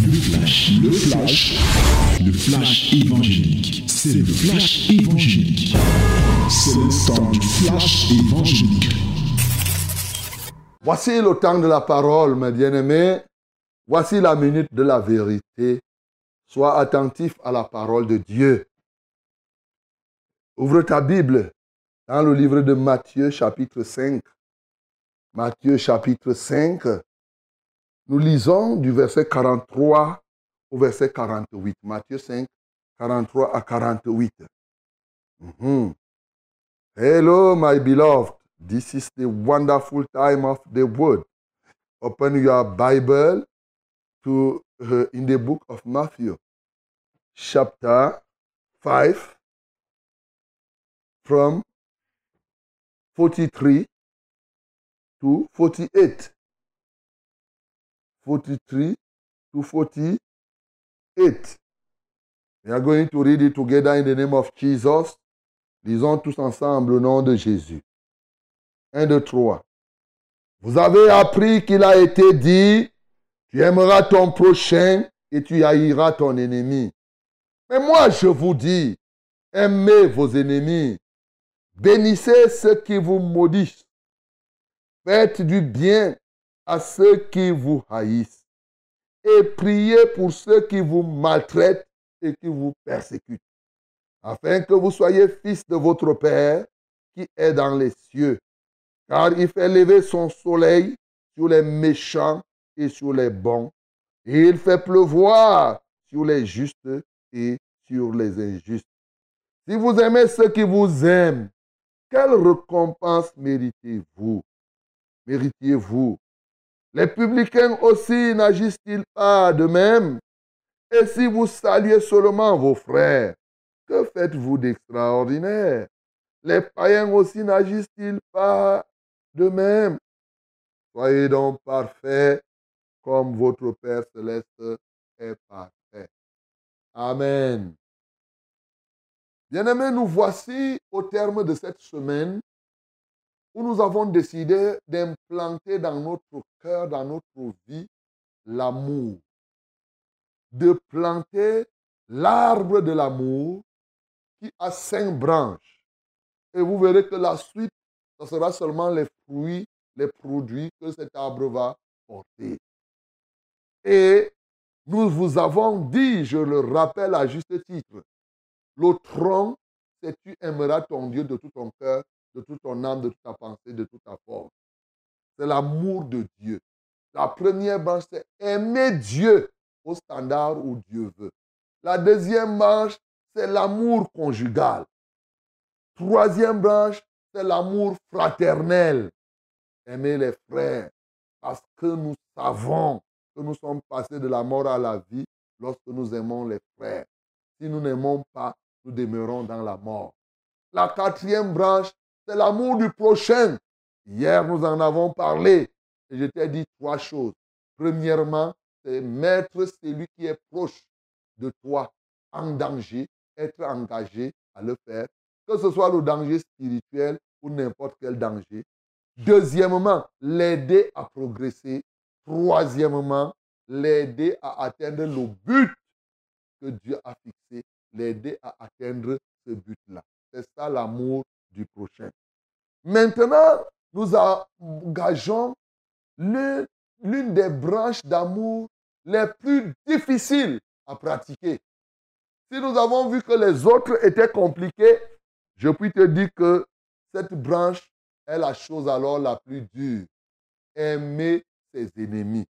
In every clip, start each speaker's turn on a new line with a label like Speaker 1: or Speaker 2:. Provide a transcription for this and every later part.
Speaker 1: Le flash, le flash, le flash évangélique. C'est le flash évangélique. C'est le temps du flash évangélique.
Speaker 2: Voici le temps de la parole, mes bien-aimés. Voici la minute de la vérité. Sois attentif à la parole de Dieu. Ouvre ta Bible dans le livre de Matthieu chapitre 5. Matthieu chapitre 5. Nous lisons du verset 43 au verset 48. Matthieu 5, 43 à 48. Mhm. Hello, my beloved. This is the wonderful time of the word. Open your Bible to uh, in the book of Matthew, chapter 5, from 43 to 48. 43 to 48. We are going to read it together in the name of Jesus. Lisons tous ensemble au nom de Jésus. 1, 2, 3. Vous avez appris qu'il a été dit, tu aimeras ton prochain et tu haïras ton ennemi. Mais moi, je vous dis, aimez vos ennemis, bénissez ceux qui vous maudissent, faites du bien à ceux qui vous haïssent. Et priez pour ceux qui vous maltraitent et qui vous persécutent, afin que vous soyez fils de votre Père qui est dans les cieux, car il fait lever son soleil sur les méchants et sur les bons, et il fait pleuvoir sur les justes et sur les injustes. Si vous aimez ceux qui vous aiment, quelle récompense méritez-vous? Méritiez-vous Les publicains aussi n'agissent-ils pas de même? Et si vous saluez seulement vos frères, que faites-vous d'extraordinaire? Les païens aussi n'agissent-ils pas de même? Soyez donc parfaits comme votre Père céleste est parfait. Amen. Bien-aimés, nous voici au terme de cette semaine où nous avons décidé d'implanter dans notre cœur, dans notre vie, l'amour. De planter l'arbre de l'amour qui a cinq branches. Et vous verrez que la suite, ce sera seulement les fruits, les produits que cet arbre va porter. Et nous vous avons dit, je le rappelle à juste titre, le tronc, c'est tu aimeras ton Dieu de tout ton cœur, de toute ton âme, de toute ta pensée, de toute ta force. C'est l'amour de Dieu. La première branche, c'est aimer Dieu au standard où Dieu veut. La deuxième branche, c'est l'amour conjugal. Troisième branche, c'est l'amour fraternel. Aimer les frères. Parce que nous savons que nous sommes passés de la mort à la vie lorsque nous aimons les frères. Si nous n'aimons pas, nous demeurons dans la mort. La quatrième branche, c'est l'amour du prochain. Hier, nous en avons parlé et je t'ai dit trois choses. Premièrement, c'est mettre celui qui est proche de toi en danger, être engagé à le faire, que ce soit le danger spirituel ou n'importe quel danger. Deuxièmement, l'aider à progresser. Troisièmement, l'aider à atteindre le but que Dieu a fixé l'aider à atteindre ce but-là. C'est ça l'amour du prochain. Maintenant, nous engageons l'une des branches d'amour les plus difficiles à pratiquer. Si nous avons vu que les autres étaient compliqués, je puis te dire que cette branche est la chose alors la plus dure. Aimer ses ennemis.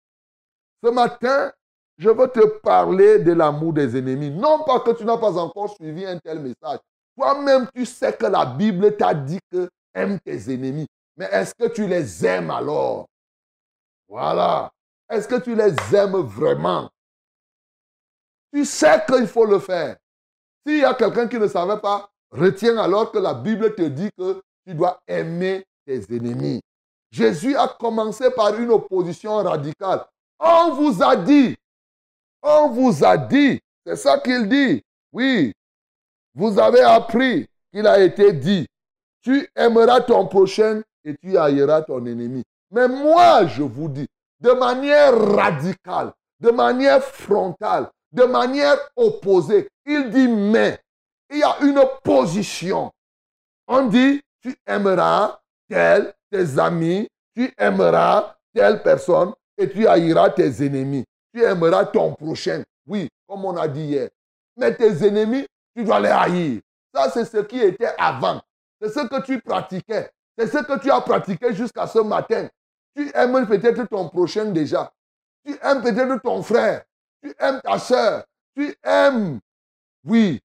Speaker 2: Ce matin, je veux te parler de l'amour des ennemis. Non pas que tu n'as pas encore suivi un tel message. Toi-même, tu sais que la Bible t'a dit que aime tes ennemis. Mais est-ce que tu les aimes alors? Voilà. Est-ce que tu les aimes vraiment? Tu sais qu'il faut le faire. S'il y a quelqu'un qui ne savait pas, retiens alors que la Bible te dit que tu dois aimer tes ennemis. Jésus a commencé par une opposition radicale. On vous a dit, on vous a dit, c'est ça qu'il dit. Oui, vous avez appris qu'il a été dit, tu aimeras ton prochain et tu haïras ton ennemi. Mais moi, je vous dis, de manière radicale, de manière frontale, de manière opposée. Il dit mais. Il y a une position. On dit, tu aimeras tel, tes amis, tu aimeras telle personne et tu haïras tes ennemis. Tu aimeras ton prochain. Oui, comme on a dit hier. Mais tes ennemis, tu dois les haïr. Ça, c'est ce qui était avant. C'est ce que tu pratiquais. C'est ce que tu as pratiqué jusqu'à ce matin. Tu aimes peut-être ton prochain déjà. Tu aimes peut-être ton frère. Tu aimes ta soeur. Tu aimes. Oui.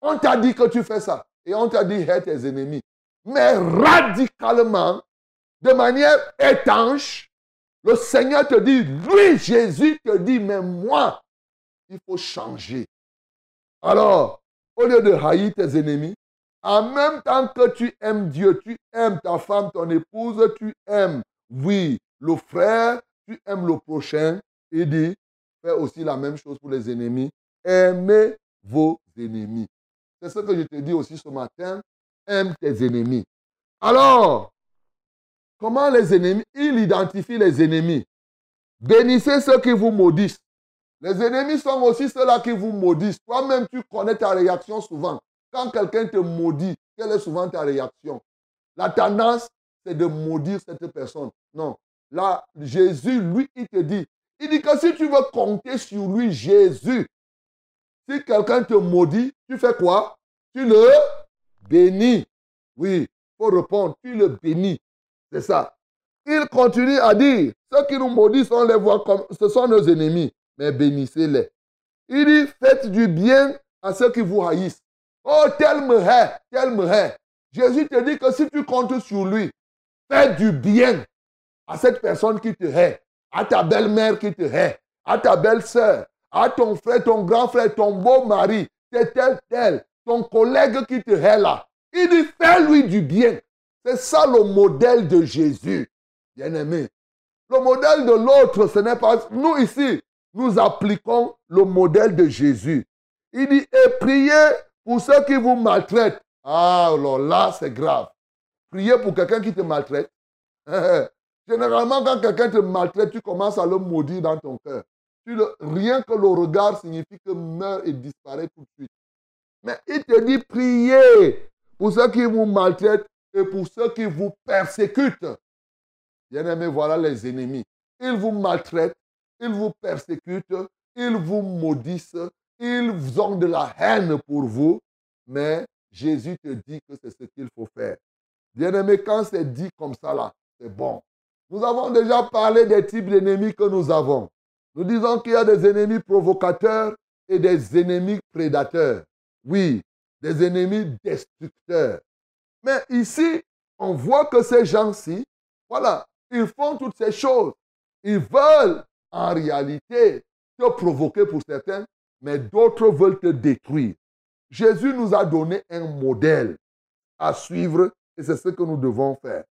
Speaker 2: On t'a dit que tu fais ça. Et on t'a dit, hais tes ennemis. Mais radicalement, de manière étanche, le Seigneur te dit, lui, Jésus te dit, mais moi, il faut changer. Alors, au lieu de haïr tes ennemis, en même temps que tu aimes Dieu, tu aimes ta femme, ton épouse, tu aimes, oui, le frère, tu aimes le prochain, il dit, fais aussi la même chose pour les ennemis. Aimez vos ennemis. C'est ce que je te dis aussi ce matin. Aime tes ennemis. Alors, comment les ennemis Il identifie les ennemis? Bénissez ceux qui vous maudissent. Les ennemis sont aussi ceux-là qui vous maudissent. Toi-même, tu connais ta réaction souvent. Quand quelqu'un te maudit, quelle est souvent ta réaction? La tendance, c'est de maudire cette personne. Non. Là, Jésus, lui, il te dit, il dit que si tu veux compter sur lui, Jésus, si quelqu'un te maudit, tu fais quoi? Tu le bénis. Oui, il faut répondre, tu le bénis. C'est ça. Il continue à dire, ceux qui nous maudissent, on les voit comme, ce sont nos ennemis, mais bénissez-les. Il dit, faites du bien à ceux qui vous haïssent. Oh, tel me hait, tel me hait. Jésus te dit que si tu comptes sur lui, fais du bien à cette personne qui te hait, à ta belle-mère qui te hait, à ta belle-sœur, à ton frère, ton grand frère, ton beau mari, tel, tel, tel, ton collègue qui te hait là. Il dit, fais-lui du bien. C'est ça le modèle de Jésus, bien-aimé. Le modèle de l'autre, ce n'est pas... Nous ici, nous appliquons le modèle de Jésus. Il dit, et priez pour ceux qui vous maltraitent. Ah, alors là, c'est grave. Priez pour quelqu'un qui te maltraite. Généralement, quand quelqu'un te maltraite, tu commences à le maudire dans ton cœur. rien que le regard signifie que meurt et disparaît tout de suite. Mais il te dit priez pour ceux qui vous maltraitent et pour ceux qui vous persécutent. Bien-aimés, voilà les ennemis. Ils vous maltraitent, ils vous persécutent, ils vous maudissent, ils ont de la haine pour vous, mais Jésus te dit que c'est ce qu'il faut faire. Bien-aimé, quand c'est dit comme ça là, c'est bon. Nous avons déjà parlé des types d'ennemis que nous avons. Nous disons qu'il y a des ennemis provocateurs et des ennemis prédateurs. Oui, des ennemis destructeurs. Mais ici, on voit que ces gens-ci, voilà, ils font toutes ces choses. Ils veulent en réalité te provoquer pour certains, mais d'autres veulent te détruire. Jésus nous a donné un modèle à suivre et c'est ce que nous devons faire.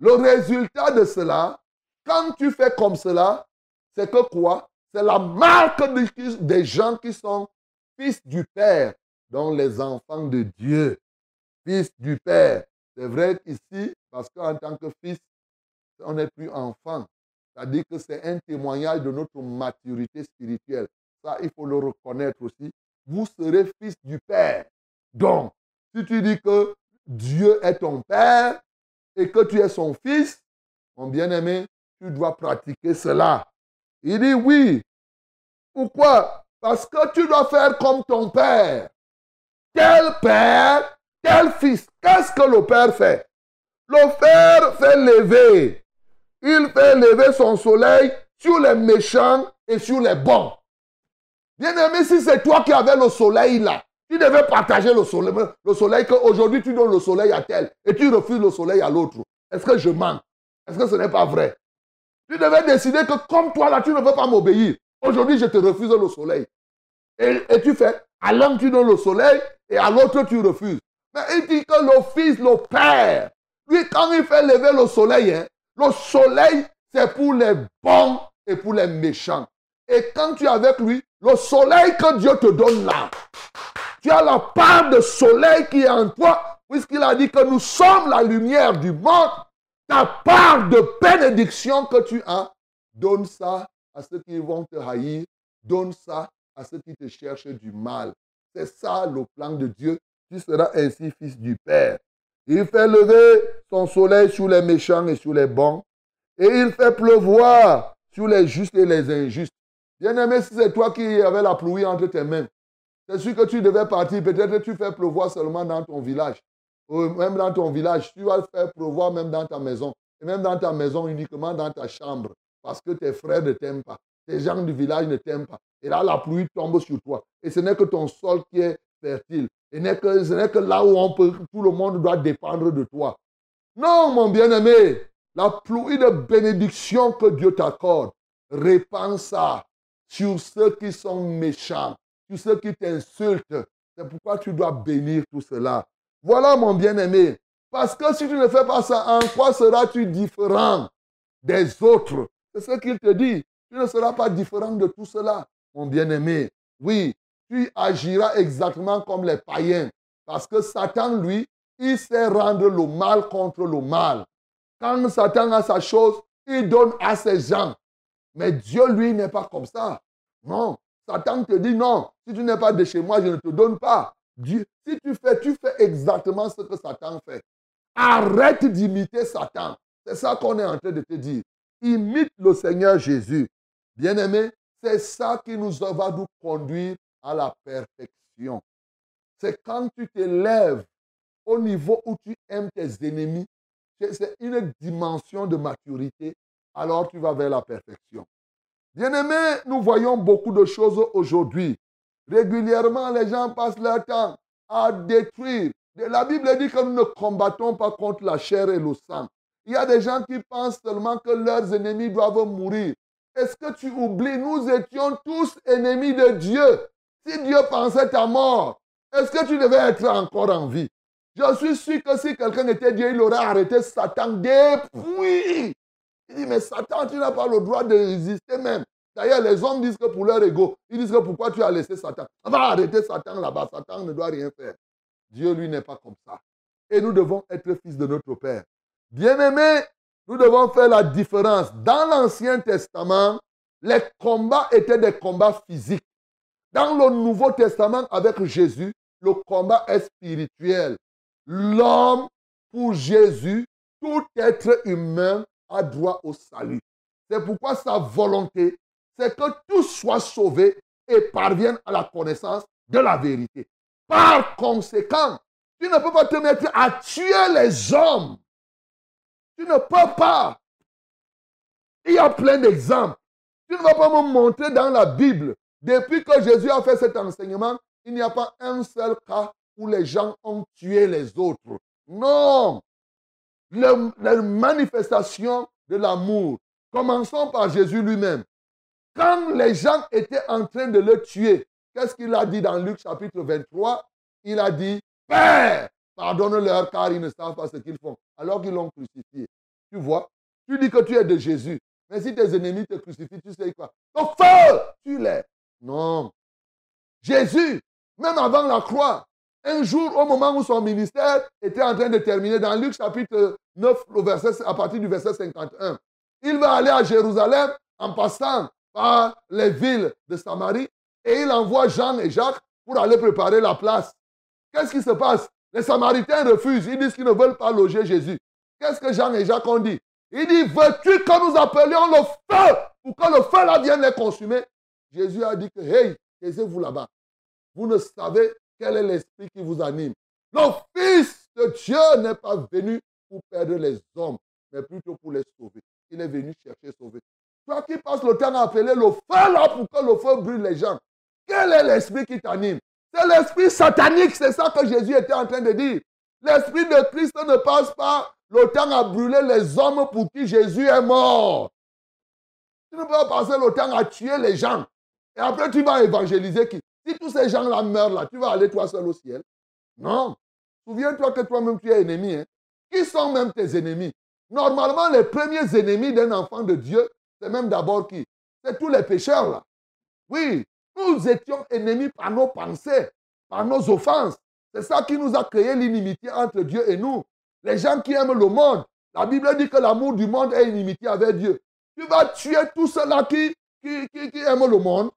Speaker 2: Le résultat de cela, quand tu fais comme cela, c'est que quoi? C'est la marque des gens qui sont fils du Père, dont les enfants de Dieu fils du Père. C'est vrai qu'ici, parce qu'en tant que fils, on n'est plus enfant. C'est-à-dire que c'est un témoignage de notre maturité spirituelle. Ça, il faut le reconnaître aussi. Vous serez fils du Père. Donc, si tu dis que Dieu est ton Père et que tu es son fils, mon bien-aimé, tu dois pratiquer cela. Il dit oui. Pourquoi? Parce que tu dois faire comme ton Père. Quel Père quel fils Qu'est-ce que le Père fait? Le Père fait lever. Il fait lever son soleil sur les méchants et sur les bons. Bien-aimé, si c'est toi qui avais le soleil là, tu devais partager le soleil, le soleil qu'aujourd'hui tu donnes le soleil à tel et tu refuses le soleil à l'autre. Est-ce que je mens? Est-ce que ce n'est pas vrai? Tu devais décider que comme toi là, tu ne veux pas m'obéir. Aujourd'hui, je te refuse le soleil. Et, et tu fais, à l'un tu donnes le soleil et à l'autre tu refuses. Mais il dit que le Fils, le Père, lui, quand il fait lever le soleil, hein, le soleil, c'est pour les bons et pour les méchants. Et quand tu es avec lui, le soleil que Dieu te donne là, tu as la part de soleil qui est en toi, puisqu'il a dit que nous sommes la lumière du monde. Ta part de bénédiction que tu as, donne ça à ceux qui vont te haïr. Donne ça à ceux qui te cherchent du mal. C'est ça le plan de Dieu. Tu seras ainsi fils du Père. Il fait lever son soleil sur les méchants et sur les bons. Et il fait pleuvoir sur les justes et les injustes. Bien-aimé, si c'est toi qui avais la pluie entre tes mains, c'est sûr que tu devais partir. Peut-être tu fais pleuvoir seulement dans ton village. Ou même dans ton village, tu vas faire pleuvoir même dans ta maison. Et même dans ta maison, uniquement dans ta chambre. Parce que tes frères ne t'aiment pas. Tes gens du village ne t'aiment pas. Et là, la pluie tombe sur toi. Et ce n'est que ton sol qui est fertile. Et ce n'est que là où on peut, tout le monde doit dépendre de toi. Non, mon bien-aimé, la pluie de bénédiction que Dieu t'accorde, répand ça sur ceux qui sont méchants, sur ceux qui t'insultent. C'est pourquoi tu dois bénir tout cela. Voilà, mon bien-aimé. Parce que si tu ne fais pas ça, en quoi seras-tu différent des autres? C'est ce qu'il te dit. Tu ne seras pas différent de tout cela, mon bien-aimé. Oui, tu agiras exactement comme les païens. Parce que Satan, lui, il sait rendre le mal contre le mal. Quand Satan a sa chose, il donne à ses gens. Mais Dieu, lui, n'est pas comme ça. Non. Satan te dit non. Si tu n'es pas de chez moi, je ne te donne pas. Dieu, si tu fais, tu fais exactement ce que Satan fait. Arrête d'imiter Satan. C'est ça qu'on est en train de te dire. Imite le Seigneur Jésus. Bien-aimé, c'est ça qui nous va nous conduire à la perfection. C'est quand tu t'élèves au niveau où tu aimes tes ennemis, c'est une dimension de maturité, alors tu vas vers la perfection. Bien-aimés, nous voyons beaucoup de choses aujourd'hui. Régulièrement, les gens passent leur temps à détruire. La Bible dit que nous ne combattons pas contre la chair et le sang. Il y a des gens qui pensent seulement que leurs ennemis doivent mourir. Est-ce que tu oublies, nous étions tous ennemis de Dieu? Si Dieu pensait ta mort, est-ce que tu devais être encore en vie? Je suis sûr que si quelqu'un était Dieu, il aurait arrêté Satan depuis. Il dit, mais Satan, tu n'as pas le droit de résister même. D'ailleurs, les hommes disent que pour leur ego, ils disent que pourquoi tu as laissé Satan? On va arrêter Satan là-bas. Satan ne doit rien faire. Dieu, lui, n'est pas comme ça. Et nous devons être fils de notre Père. Bien-aimés, nous devons faire la différence. Dans l'Ancien Testament, les combats étaient des combats physiques. Dans le Nouveau Testament, avec Jésus, le combat est spirituel. L'homme, pour Jésus, tout être humain a droit au salut. C'est pourquoi sa volonté, c'est que tous soient sauvés et parviennent à la connaissance de la vérité. Par conséquent, tu ne peux pas te mettre à tuer les hommes. Tu ne peux pas. Il y a plein d'exemples. Tu ne vas pas me montrer dans la Bible. Depuis que Jésus a fait cet enseignement, il n'y a pas un seul cas où les gens ont tué les autres. Non. la manifestation de l'amour. Commençons par Jésus lui-même. Quand les gens étaient en train de le tuer, qu'est-ce qu'il a dit dans Luc chapitre 23 Il a dit, Père, pardonne-leur car ils ne savent pas ce qu'ils font, alors qu'ils l'ont crucifié. Tu vois Tu dis que tu es de Jésus. Mais si tes ennemis te crucifient, tu sais quoi? Le feu Tu les. Non. Jésus, même avant la croix, un jour, au moment où son ministère était en train de terminer, dans Luc chapitre 9, verset, à partir du verset 51, il va aller à Jérusalem en passant par les villes de Samarie et il envoie Jean et Jacques pour aller préparer la place. Qu'est-ce qui se passe? Les Samaritains refusent. Ils disent qu'ils ne veulent pas loger Jésus. Qu'est-ce que Jean et Jacques ont dit? Il dit, veux-tu que nous appelions le feu pour que le feu là vienne les consumer? Jésus a dit que, hey, taisez-vous là-bas. Vous ne savez quel est l'esprit qui vous anime. Le Fils de Dieu n'est pas venu pour perdre les hommes, mais plutôt pour les sauver. Il est venu chercher sauver. Toi qui passes le temps à appeler le feu là pour que le feu brûle les gens. Quel est l'esprit qui t'anime? C'est l'esprit satanique, c'est ça que Jésus était en train de dire. L'esprit de Christ ne passe pas le temps à brûler les hommes pour qui Jésus est mort. Tu ne peux pas passer le temps à tuer les gens. Et après, tu vas évangéliser qui? Si tous ces gens-là meurent là, tu vas aller toi seul au ciel. Non. Souviens-toi que toi-même, tu es ennemi. Hein. Qui sont même tes ennemis? Normalement, les premiers ennemis d'un enfant de Dieu, c'est même d'abord qui? C'est tous les pécheurs là. Oui, nous étions ennemis par nos pensées, par nos offenses. C'est ça qui nous a créé l'inimitié entre Dieu et nous. Les gens qui aiment le monde, la Bible dit que l'amour du monde est inimitié avec Dieu. Tu vas tuer tous ceux-là qui, qui, qui, qui aime le monde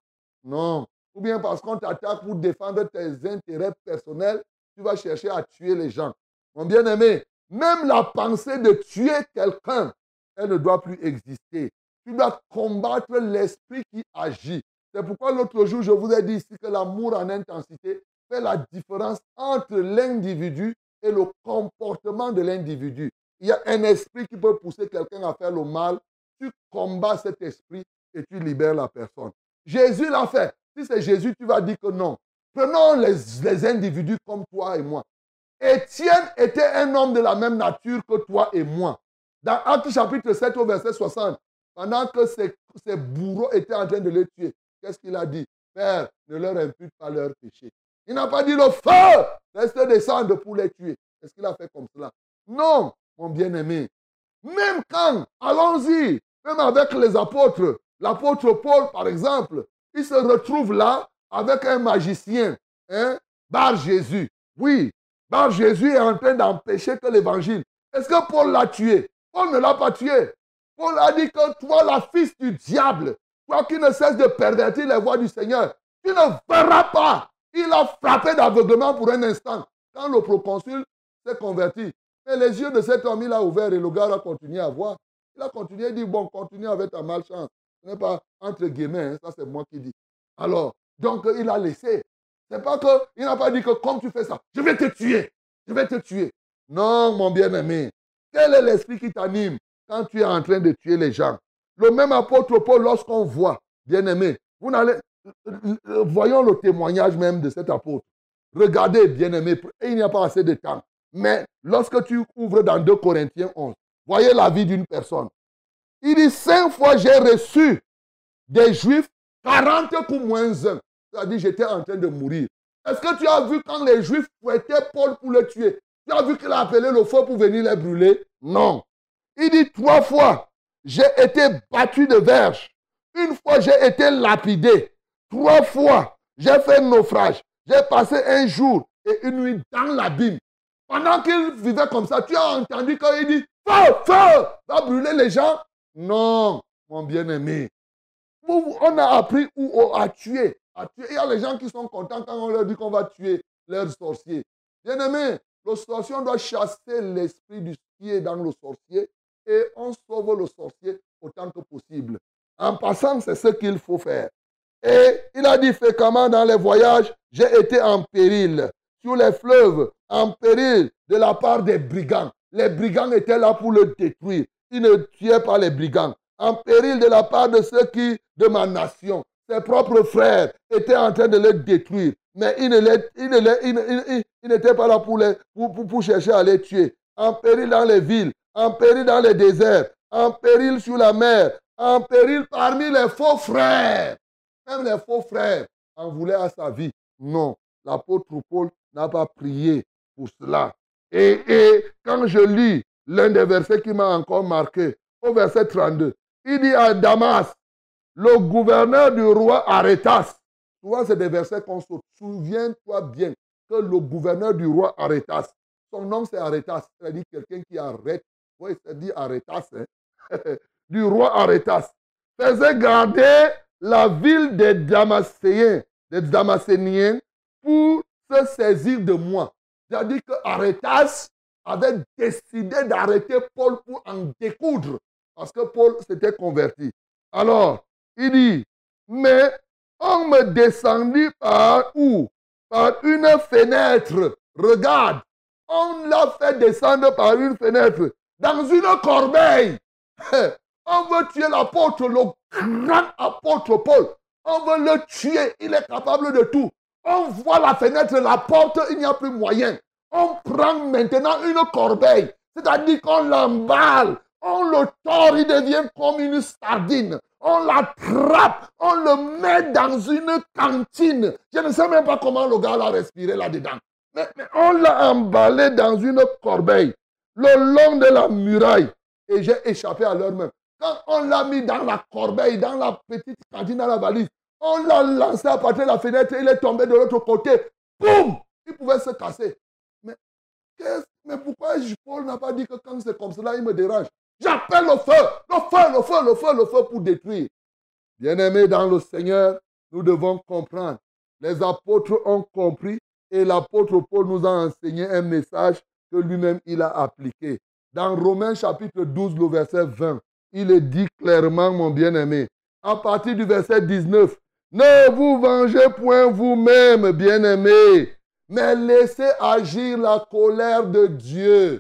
Speaker 2: Non. Ou bien parce qu'on t'attaque pour défendre tes intérêts personnels, tu vas chercher à tuer les gens. Mon bien-aimé, même la pensée de tuer quelqu'un, elle ne doit plus exister. Tu dois combattre l'esprit qui agit. C'est pourquoi l'autre jour, je vous ai dit ici que l'amour en intensité fait la différence entre l'individu et le comportement de l'individu. Il y a un esprit qui peut pousser quelqu'un à faire le mal. Tu combats cet esprit et tu libères la personne. Jésus l'a fait. Si c'est Jésus, tu vas dire que non. Prenons les, individus comme toi et moi. Étienne était un homme de la même nature que toi et moi. Dans Acte chapitre 7 au verset 60, pendant que ses, ses bourreaux étaient en train de les tuer, qu'est-ce qu'il a dit? Père, ne leur impute pas leur péché. Il n'a pas dit le feu, reste descendre pour les tuer. Est-ce qu'il a fait comme cela? Non, mon bien-aimé. Même quand, allons-y, même avec les apôtres, l'apôtre Paul, par exemple, il se retrouve là avec un magicien, hein, Bar Jésus. Oui, Bar Jésus est en train d'empêcher que l'évangile. Est-ce que Paul l'a tué? Paul ne l'a pas tué. Paul a dit que toi, la fils du diable, toi qui ne cesses de pervertir les voies du Seigneur, tu ne verras pas. Il a frappé d'aveuglement pour un instant. Quand le proconsul s'est converti, mais les yeux de cet homme, il a ouvert et le gars a continué à voir. Il a continué à dire, bon, continue avec ta malchance. N'est pas entre guillemets, hein, ça c'est moi qui dis. Alors, donc il a laissé. C'est pas que, il n'a pas dit que comme tu fais ça, je vais te tuer. Je vais te tuer. Non, mon bien-aimé. Quel est l'esprit qui t'anime quand tu es en train de tuer les gens? Le même apôtre Paul, lorsqu'on voit, bien-aimé, vous n'allez, voyons le témoignage même de cet apôtre. Regardez, bien-aimé, il n'y a pas assez de temps. Mais lorsque tu ouvres dans 2 Corinthiens 11, voyez la vie d'une personne. Il dit, cinq fois j'ai reçu des Juifs 40 coups moins un. C'est-à-dire, j'étais en train de mourir. Est-ce que tu as vu quand les Juifs fouettaient Paul pour le tuer? Tu as vu qu'il a appelé le feu pour venir les brûler? Non. Il dit trois fois, j'ai été battu de verge. Une fois, j'ai été lapidé. Trois fois, j'ai fait naufrage. J'ai passé un jour et une nuit dans l'abîme. Pendant qu'il vivait comme ça, tu as entendu quand il dit Feu, feu, va brûler les gens Non, mon bien-aimé. On a appris où à tuer. Il y a les gens qui sont contents quand on leur dit qu'on va tuer leurs sorciers. Bien-aimé, le sorcier, on doit chasser l'esprit du qui est dans le sorcier et on sauve le sorcier autant que possible. En passant, c'est ce qu'il faut faire. Et il a dit fréquemment dans les voyages, j'ai été en péril sur les fleuves, en péril de la part des brigands. Les brigands étaient là pour le détruire. Ils ne tuaient pas les brigands. En péril de la part de ceux qui, de ma nation, ses propres frères étaient en train de le détruire. Mais il n'était pas là pour, les, pour, pour chercher à les tuer. En péril dans les villes, en péril dans les déserts, en péril sur la mer, en péril parmi les faux frères. Même les faux frères en voulaient à sa vie. Non, l'apôtre Paul n'a pas prié pour cela. Et, et quand je lis l'un des versets qui m'a encore marqué, au verset 32, il dit à Damas, le gouverneur du roi Arétas, vois, c'est des versets qu'on se Souviens-toi bien que le gouverneur du roi Arétas, son nom c'est Arétas, c'est-à-dire quelqu'un qui arrête, oui, c'est-à-dire Arétas, hein? du roi Arétas, faisait garder la ville des Damascéens, des Damascéniens, pour se saisir de moi. C'est-à-dire que Arétas avait décidé d'arrêter Paul pour en découdre, parce que Paul s'était converti. Alors, il dit, mais on me descendit par où? Par une fenêtre. Regarde, on l'a fait descendre par une fenêtre dans une corbeille. On veut tuer l'apôtre, le grand apôtre Paul. On veut le tuer. Il est capable de tout. On voit la fenêtre, la porte, il n'y a plus moyen. On prend maintenant une corbeille. C'est-à-dire qu'on l'emballe. On le tord, il devient comme une sardine. On l'attrape, on le met dans une cantine. Je ne sais même pas comment le gars l'a respiré là-dedans. mais, on l'a emballé dans une corbeille, le long de la muraille. Et j'ai échappé à l'heure même. Quand on l'a mis dans la corbeille, dans la petite cantine, dans la valise, on l'a lancé à partir de la fenêtre, il est tombé de l'autre côté. Boum Il pouvait se casser. Mais, pourquoi Paul n'a pas dit que quand c'est comme cela, il me dérange? J'appelle le feu, le feu, le feu, le feu, le feu pour détruire. Bien-aimés dans le Seigneur, nous devons comprendre. Les apôtres ont compris et l'apôtre Paul nous a enseigné un message que lui-même il a appliqué. Dans Romains chapitre 12, le verset 20, il est dit clairement, mon bien-aimé, à partir du verset 19, ne vous vengez point vous-même, bien-aimés, mais laissez agir la colère de Dieu.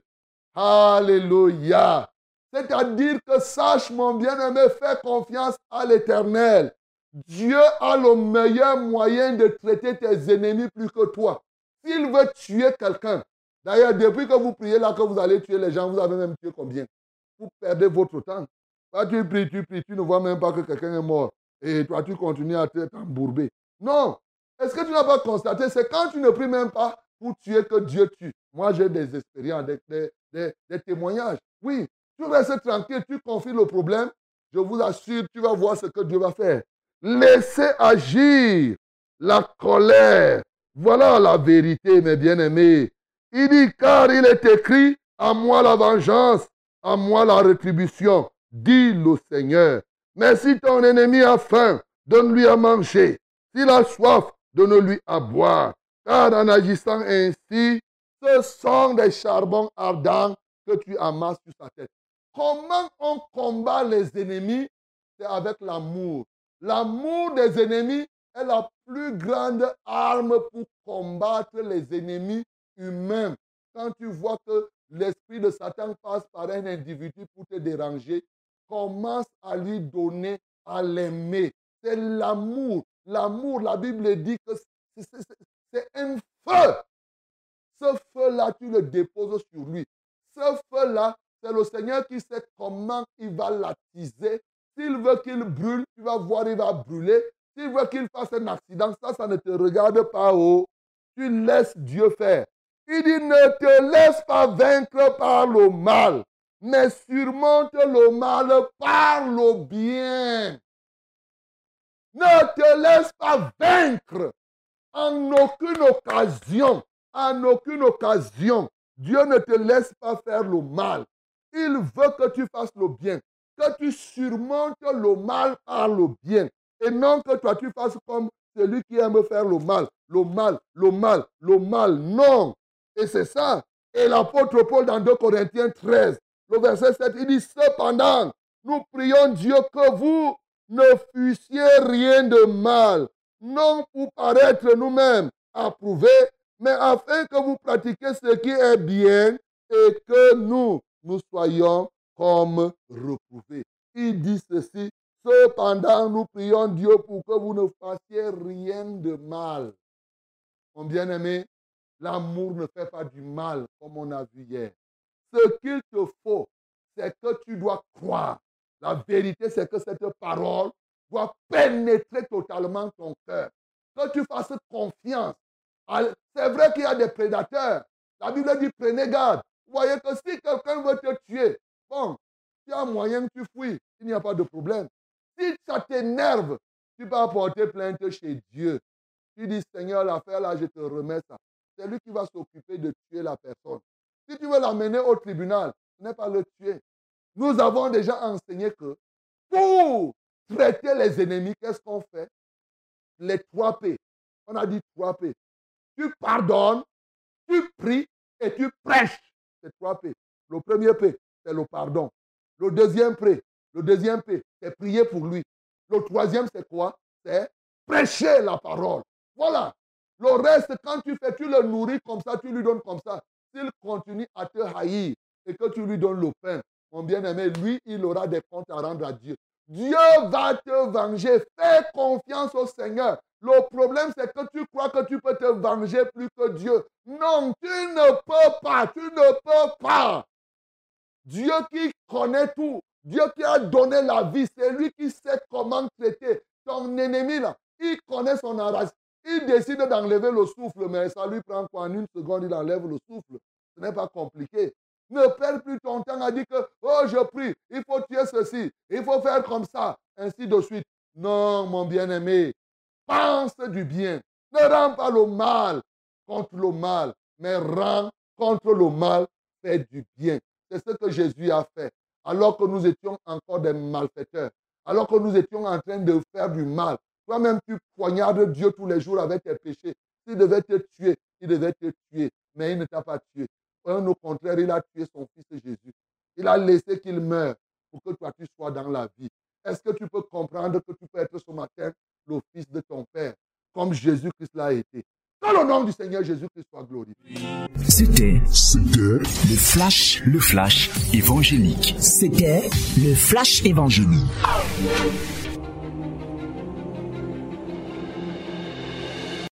Speaker 2: Alléluia. C'est-à-dire que sache, mon bien-aimé, fais confiance à l'Éternel. Dieu a le meilleur moyen de traiter tes ennemis plus que toi. S'il veut tuer quelqu'un, d'ailleurs, depuis que vous priez là, que vous allez tuer les gens, vous avez même tué combien? Vous perdez votre temps. Toi, tu pries, tu pries, tu ne vois même pas que quelqu'un est mort. Et toi, tu continues à t'embourber. Non. Est-ce que tu n'as pas constaté C'est quand tu ne pries même pas pour tuer que Dieu tue. Moi, j'ai des expériences, des, des témoignages. Oui, tu restes tranquille, tu confies le problème. Je vous assure, tu vas voir ce que Dieu va faire. Laissez agir la colère. Voilà la vérité, mes bien-aimés. Il dit, car il est écrit, à moi la vengeance, à moi la rétribution, dit le Seigneur. Mais si ton ennemi a faim, donne-lui à manger. S'il a soif, donne-lui à boire. Car en agissant ainsi, ce sont des charbons ardents que tu amasses sur sa tête. Comment on combat les ennemis? C'est avec l'amour. L'amour des ennemis est la plus grande arme pour combattre les ennemis humains. Quand tu vois que l'esprit de Satan passe par un individu pour te déranger, commence à lui donner, à l'aimer. C'est l'amour. L'amour, la Bible dit que c'est un feu. Ce feu-là, tu le déposes sur lui. Ce feu-là, c'est le Seigneur qui sait comment il va l'attiser. S'il veut qu'il brûle, tu vas voir, il va brûler. S'il veut qu'il fasse un accident, ça, ça ne te regarde pas. Tu laisses Dieu faire. Il dit, ne te laisse pas vaincre par le mal, mais surmonte le mal par le bien. Ne te laisse pas vaincre en aucune occasion. En aucune occasion. Dieu ne te laisse pas faire le mal. Il veut que tu fasses le bien, que tu surmontes le mal par le bien. Et non que toi tu fasses comme celui qui aime faire le mal, le mal, le mal, le mal. Non. Et c'est ça. Et l'apôtre Paul dans 2 Corinthiens 13, le verset 7, il dit, cependant, nous prions Dieu que vous ne fussiez rien de mal, non pour paraître nous-mêmes approuvés, mais afin que vous pratiquiez ce qui est bien et que nous, nous soyons comme reprouvés. Il dit ceci, cependant nous prions Dieu pour que vous ne fassiez rien de mal. Mon bien-aimé, l'amour ne fait pas du mal comme on a vu hier. Ce qu'il te faut, c'est que tu dois croire. La vérité, c'est que cette parole doit pénétrer totalement ton cœur. Que tu fasses confiance. C'est vrai qu'il y a des prédateurs. La Bible dit prenez garde. Vous voyez que si quelqu'un veut te tuer, bon, tu as moyen, tu fuis, il n'y a pas de problème. Si ça t'énerve, tu peux apporter plainte chez Dieu. Tu dis, Seigneur, l'affaire là, je te remets ça. C'est lui qui va s'occuper de tuer la personne. Si tu veux l'amener au tribunal, ce n'est pas le tuer. Nous avons déjà enseigné que pour traiter les ennemis, qu'est-ce qu'on fait? Les trois P. On a dit trois P. Tu pardonnes, tu pries et tu prêches. C'est trois P. Le premier P, c'est le pardon. Le deuxième P, le deuxième P, c'est prier pour lui. Le troisième, c'est quoi? C'est prêcher la parole. Voilà. Le reste, quand tu fais, tu le nourris comme ça, tu lui donnes comme ça. S'il continue à te haïr et que tu lui donnes le pain, mon bien-aimé, lui, il aura des comptes à rendre à Dieu. Dieu va te venger. Fais confiance au Seigneur. Le problème, c'est que tu crois que tu peux te venger plus que Dieu. Non, tu ne peux pas. Tu ne peux pas. Dieu qui connaît tout. Dieu qui a donné la vie. C'est lui qui sait comment traiter. Ton ennemi, là, il connaît son arrage. Il décide d'enlever le souffle, mais ça lui prend quoi? En une seconde, il enlève le souffle. Ce n'est pas compliqué. Ne perds plus ton temps à dire que, oh, je prie, il faut tuer ceci, il faut faire comme ça, ainsi de suite. Non, mon bien-aimé, pense du bien. Ne rends pas le mal contre le mal, mais rends contre le mal, fais du bien. C'est ce que Jésus a fait. Alors que nous étions encore des malfaiteurs, alors que nous étions en train de faire du mal. Toi-même, tu poignardes Dieu tous les jours avec tes péchés. S'il devait te tuer, il devait te tuer, mais il ne t'a pas tué. Au contraire, il a tué son fils Jésus. Il a laissé qu'il meure pour que toi, tu sois dans la vie. Est-ce que tu peux comprendre que tu peux être ce matin le fils de ton Père, comme Jésus-Christ l'a été? Que le nom du Seigneur Jésus-Christ soit glorifié.
Speaker 1: C'était,
Speaker 3: C'était
Speaker 1: le flash, le flash évangélique. C'était le flash évangélique.